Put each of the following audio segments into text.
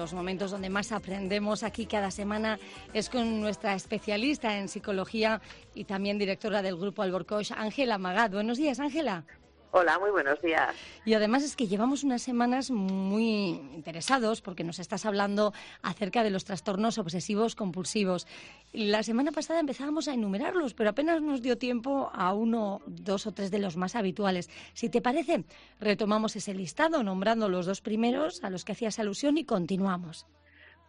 Los momentos donde más aprendemos aquí cada semana es con nuestra especialista en psicología y también directora del grupo Alborcoch, Ángela Magad. Buenos días, Ángela. Hola, muy buenos días. Y además es que llevamos unas semanas muy interesados porque nos estás hablando acerca de los trastornos obsesivos compulsivos. La semana pasada empezábamos a enumerarlos, pero apenas nos dio tiempo a uno, dos o tres de los más habituales. Si te parece, retomamos ese listado nombrando los dos primeros a los que hacías alusión y continuamos.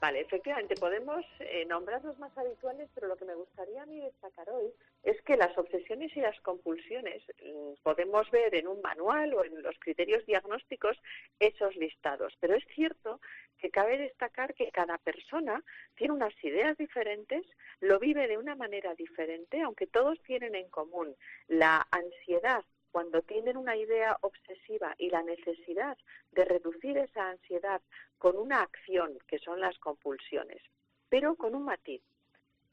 Vale, efectivamente, podemos eh, nombrar los más habituales, pero lo que me gustaría a mí destacar hoy es que las obsesiones y las compulsiones mm, podemos ver en un manual o en los criterios diagnósticos esos listados, pero es cierto que cabe destacar que cada persona tiene unas ideas diferentes, lo vive de una manera diferente, aunque todos tienen en común la ansiedad cuando tienen una idea obsesiva y la necesidad de reducir esa ansiedad con una acción, que son las compulsiones, pero con un matiz.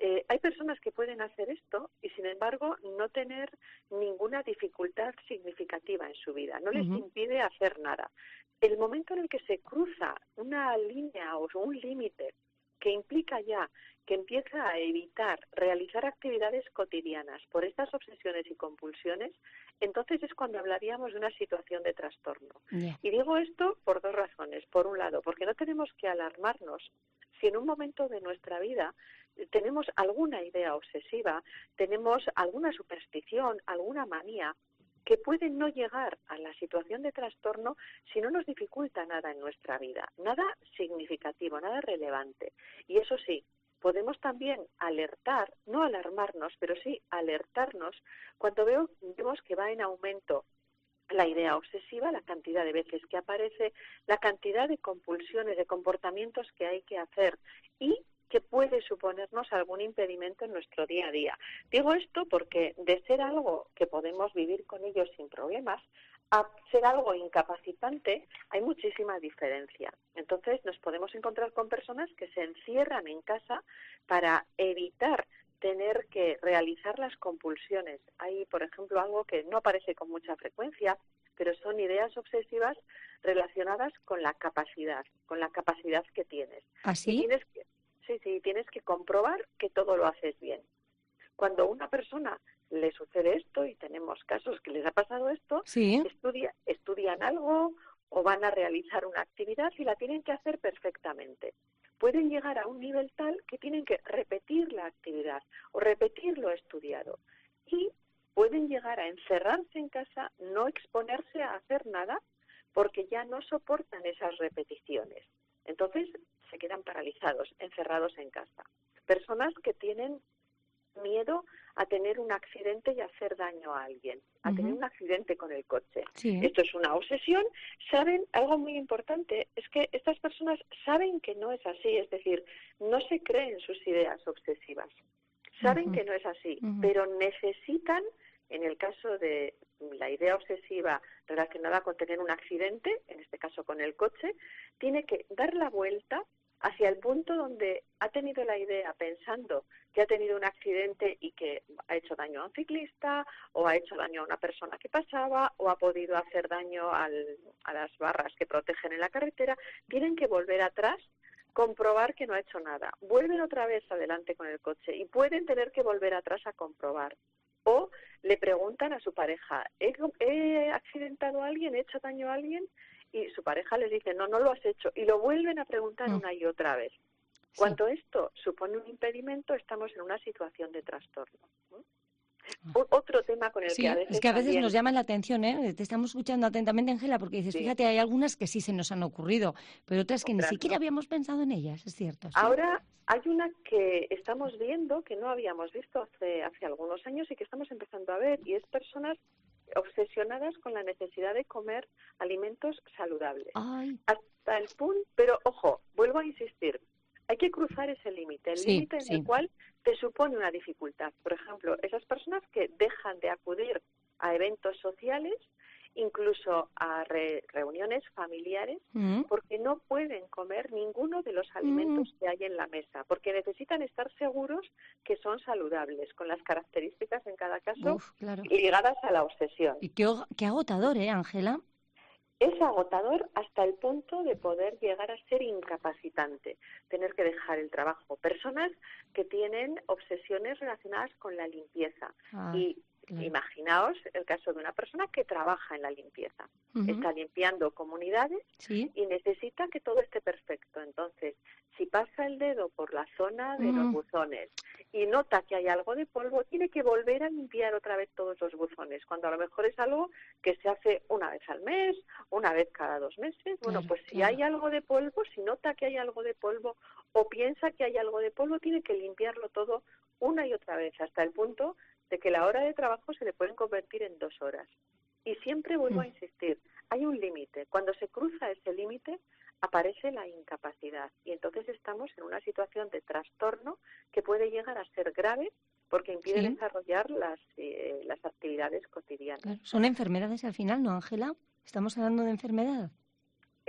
Eh, hay personas que pueden hacer esto y, sin embargo, no tener ninguna dificultad significativa en su vida, no les impide hacer nada. El momento en el que se cruza una línea o un límite que implica ya que empieza a evitar realizar actividades cotidianas por estas obsesiones y compulsiones, entonces es cuando hablaríamos de una situación de trastorno. Y digo esto por dos razones. Por un lado, porque no tenemos que alarmarnos si en un momento de nuestra vida tenemos alguna idea obsesiva, tenemos alguna superstición, alguna manía, que puede no llegar a la situación de trastorno si no nos dificulta nada en nuestra vida, nada significativo, nada relevante. Y eso sí, podemos también alertar, no alarmarnos, pero sí alertarnos cuando veo, vemos que va en aumento la idea obsesiva, la cantidad de veces que aparece, la cantidad de compulsiones, de comportamientos que hay que hacer y que puede suponernos algún impedimento en nuestro día a día. Digo esto porque de ser algo que podemos vivir con ellos sin problemas, a ser algo incapacitante, hay muchísima diferencia. Entonces nos podemos encontrar con personas que se encierran en casa para evitar tener que realizar las compulsiones. Hay, por ejemplo, algo que no aparece con mucha frecuencia, pero son ideas obsesivas relacionadas con la capacidad, con la capacidad que tienes. ¿Así? ¿Ah, sí, sí, tienes que comprobar que todo lo haces bien. Cuando una persona le sucede esto y tenemos casos que les ha pasado esto, estudia, estudian algo o van a realizar una actividad y la tienen que hacer perfectamente. Pueden llegar a un nivel tal que tienen que repetir la actividad o repetir lo estudiado y pueden llegar a encerrarse en casa, no exponerse a hacer nada porque ya no soportan esas repeticiones. Entonces se quedan paralizados, encerrados en casa. Personas que tienen miedo a tener un accidente y hacer daño a alguien, a tener un accidente con el coche. Esto es una obsesión. Saben, algo muy importante, es que estas personas saben que no es así, es decir, no se creen sus ideas obsesivas. Saben que no es así, pero necesitan, en el caso de la idea obsesiva relacionada con tener un accidente, en este caso con el coche, tiene que dar la vuelta hacia el punto donde ha tenido la idea pensando que ha tenido un accidente y que ha hecho daño a un ciclista o ha hecho daño a una persona que pasaba o ha podido hacer daño a las barras que protegen en la carretera, tienen que volver atrás comprobar que no ha hecho nada. Vuelven otra vez adelante con el coche y pueden tener que volver atrás a comprobar. O le preguntan a su pareja, ¿he, he accidentado a alguien? ¿He hecho daño a alguien? Y su pareja les dice, no, no lo has hecho, y lo vuelven a preguntar mm. una y otra vez. Cuando esto supone un impedimento, estamos en una situación de trastorno. Ah. Otro tema con el que a veces. Es que a veces nos llama la atención, ¿eh? Te estamos escuchando atentamente, Ángela, porque dices, fíjate, hay algunas que sí se nos han ocurrido, pero otras que ni siquiera habíamos pensado en ellas, es cierto. Ahora hay una que estamos viendo, que no habíamos visto hace, hace algunos años y que estamos empezando a ver, y es personas obsesionadas con la necesidad de comer alimentos saludables. Hasta el punto, pero ojo, vuelvo a insistir, hay que cruzar ese límite, el límite en el cual te supone una dificultad. Por ejemplo, esas personas que dejan de acudir a eventos sociales incluso a reuniones familiares, mm. porque no pueden comer ninguno de los alimentos mm. que hay en la mesa, porque necesitan estar seguros que son saludables, con las características en cada caso ligadas a la obsesión. Y qué, qué agotador, ¿eh, Ángela? es agotador hasta el punto de poder llegar a ser incapacitante, tener que dejar el trabajo. Personas que tienen obsesiones relacionadas con la limpieza ah, y Imaginaos el caso de una persona que trabaja en la limpieza, está limpiando comunidades y necesita que todo esté perfecto. Entonces, si pasa el dedo por la zona de los mm. buzones y nota que hay algo de polvo, tiene que volver a limpiar otra vez todos los buzones, cuando a lo mejor es algo que se hace una vez al mes, una vez cada dos meses. Bueno, pues si hay algo de polvo, si nota que hay algo de polvo o piensa que hay algo de polvo, tiene que limpiarlo todo una y otra vez, hasta el punto de que la hora de trabajo se le pueden convertir en dos horas. Y siempre vuelvo a mm. insistir, hay un límite. Cuando se cruza ese límite, aparece la incapacidad. Y entonces estamos en una situación de trastorno que puede llegar a ser grave porque impide desarrollar las, eh, las actividades cotidianas. Son enfermedades al final, ¿no, Ángela? Estamos hablando de enfermedad.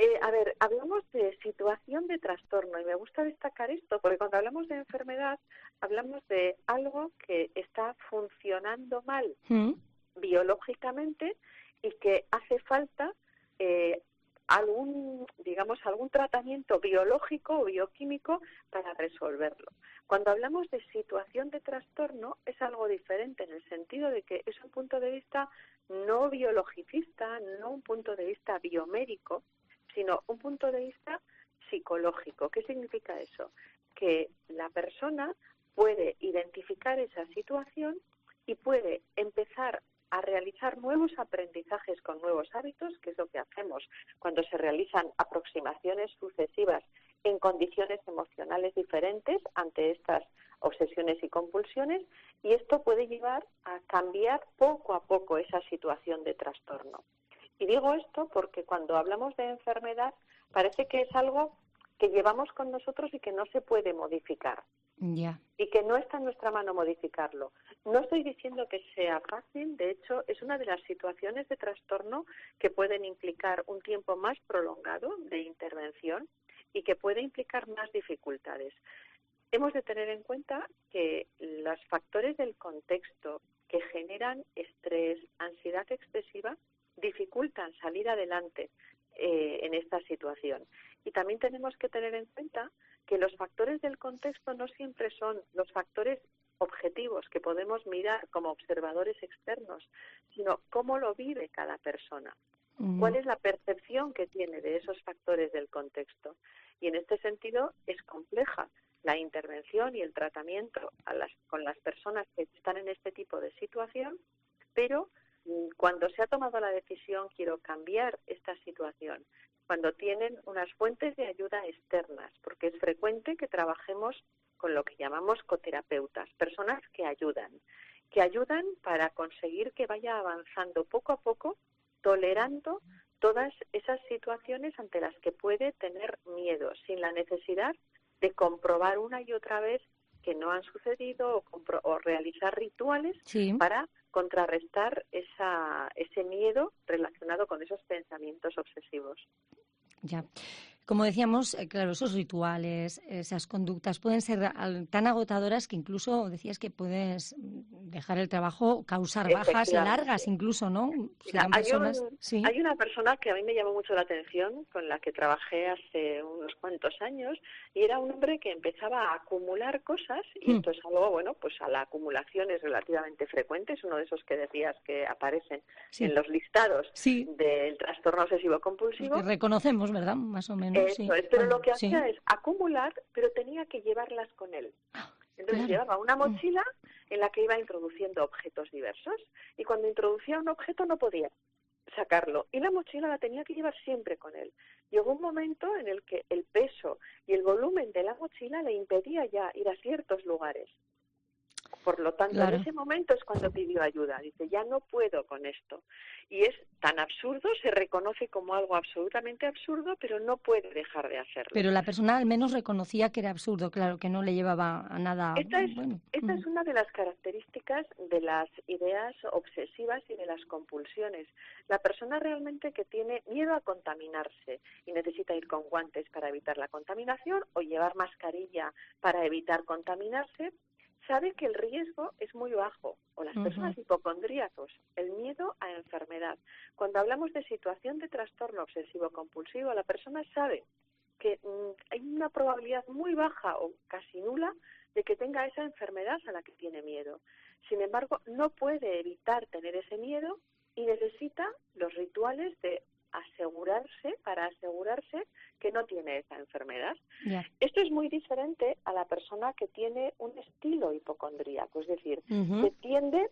Eh, a ver, hablamos de situación de trastorno y me gusta destacar esto porque cuando hablamos de enfermedad hablamos de algo que está funcionando mal mm. biológicamente y que hace falta eh, algún, digamos, algún tratamiento biológico o bioquímico para resolverlo. Cuando hablamos de situación de trastorno es algo diferente en el sentido de que es un punto de vista no biologicista, no un punto de vista biomédico, sino un punto de vista psicológico. ¿Qué significa eso? Que la persona puede identificar esa situación y puede empezar a realizar nuevos aprendizajes con nuevos hábitos, que es lo que hacemos cuando se realizan aproximaciones sucesivas en condiciones emocionales diferentes ante estas obsesiones y compulsiones, y esto puede llevar a cambiar poco a poco esa situación de trastorno. Y digo esto porque cuando hablamos de enfermedad parece que es algo que llevamos con nosotros y que no se puede modificar. Y que no está en nuestra mano modificarlo. No estoy diciendo que sea fácil, de hecho, es una de las situaciones de trastorno que pueden implicar un tiempo más prolongado de intervención y que puede implicar más dificultades. Hemos de tener en cuenta que los factores del contexto que generan estrés, ansiedad excesiva, dificultan salir adelante eh, en esta situación. Y también tenemos que tener en cuenta que los factores del contexto no siempre son los factores objetivos que podemos mirar como observadores externos, sino cómo lo vive cada persona. ¿Cuál es la percepción que tiene de esos factores del contexto? Y en este sentido es compleja la intervención y el tratamiento con las personas que están en este tipo de situación, pero cuando se ha tomado la decisión quiero cambiar esta situación, cuando tienen unas fuentes de ayuda externas, porque es frecuente que trabajemos con lo que llamamos coterapeutas, personas que ayudan, que ayudan para conseguir que vaya avanzando poco a poco, tolerando todas esas situaciones ante las que puede tener miedo, sin la necesidad de comprobar una y otra vez que no han sucedido o, realizar rituales para contrarrestar esa, ese miedo relacionado con esos pensamientos obsesivos. Ya. Como decíamos, eh, claro, esos rituales, esas conductas pueden ser tan agotadoras que incluso decías que puedes dejar el trabajo, causar bajas largas incluso, ¿no? hay, una persona que a mí me llamó mucho la atención, con la que trabajé hace unos cuantos años, y era un hombre que empezaba a acumular cosas, y hmm. esto es algo, bueno, pues a la acumulación es relativamente frecuente, es uno de esos que decías que aparecen en los listados del trastorno obsesivo compulsivo. Que reconocemos, ¿verdad? Más o menos. Eso es, pero lo que hacía es acumular, pero tenía que llevarlas con él. Ah, Entonces llevaba una mm. mochila en la que iba introduciendo objetos diversos y cuando introducía un objeto no podía sacarlo y la mochila la tenía que llevar siempre con él. Llegó un momento en el que el peso y el volumen de la mochila le impedía ya ir a ciertos lugares. Por lo tanto, en ese momento es cuando pidió ayuda. Dice, ya no puedo con esto. Y es tan absurdo, se reconoce como algo absolutamente absurdo, pero no puede dejar de hacerlo. Pero la persona al menos reconocía que era absurdo, claro, que no le llevaba a nada. Esta es, esta es una de las características de las ideas obsesivas y de las compulsiones. La persona realmente que tiene miedo a contaminarse y necesita ir con guantes para evitar la contaminación o llevar mascarilla para evitar contaminarse, sabe que el riesgo es muy bajo, o las personas hipocondríacos, el miedo a enfermedad. Cuando hablamos de situación de trastorno obsesivo compulsivo, la persona sabe que mm, hay una probabilidad muy baja o casi nula de que tenga esa enfermedad a la que tiene miedo. Sin embargo, no puede evitar tener ese miedo y necesita los rituales de asegurarse, para asegurarse que no tiene esa enfermedad. Esto es muy diferente a la persona que tiene un estilo hipocondríaco, es decir, que tiende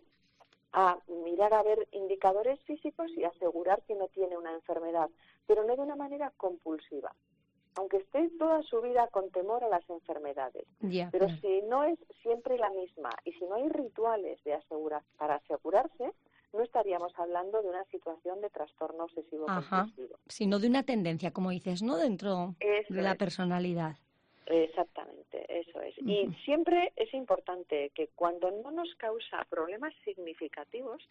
a mirar a ver indicadores físicos y asegurar que no tiene una enfermedad, pero no de una manera compulsiva aunque esté toda su vida con temor a las enfermedades. pero si no es siempre la misma y si no hay rituales de asegurar, para asegurarse, no estaríamos hablando de una situación de trastorno obsesivo compulsivo. Sino de una tendencia, como dices, ¿no? Dentro de la personalidad. Y siempre es importante que cuando no nos causa problemas significativos,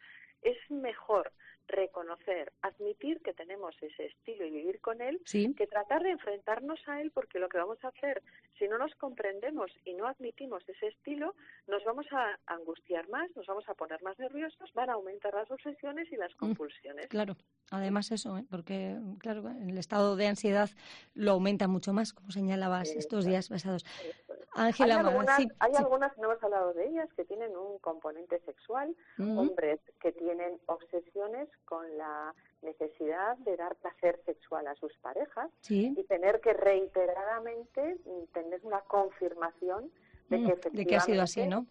es mejor reconocer, admitir que tenemos ese estilo y vivir con él, que tratar de enfrentarnos a él, porque lo que vamos a hacer, si no nos comprendemos y no admitimos ese estilo, nos vamos a angustiar más, nos vamos a poner más nerviosos, van a aumentar las obsesiones y las compulsiones. claro, además eso, ¿eh? porque claro, el estado de ansiedad lo aumenta mucho más, como señalabas estos días pasados. Ángela, hay, algunas, no hemos hablado de ellas, que tienen un componente sexual, hombres que tienen obsesiones con la necesidad de dar placer sexual a sus parejas y tener que reiteradamente tener una confirmación de que efectivamente... Mm, de que ha sido así, ¿no?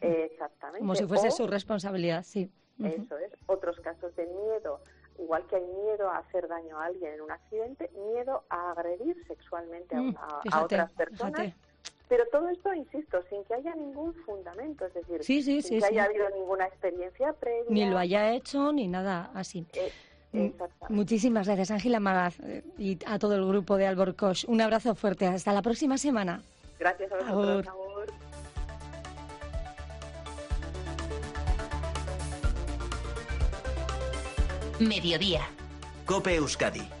Exactamente. Como si fuese su responsabilidad, sí. Eso es. Otros casos de miedo igual que hay miedo a hacer daño a alguien en un accidente, miedo a agredir sexualmente a, mm, otras personas pero todo esto, insisto, sin que haya ningún fundamento, es decir, sin que haya habido ninguna experiencia previa. Ni lo haya hecho ni nada así. Eh, mm, muchísimas gracias, Ángela Magaz, eh, y a todo el grupo de Alborcosh. Un abrazo fuerte. Hasta la próxima semana. Gracias a vosotros. Mediodía. Cope Euskadi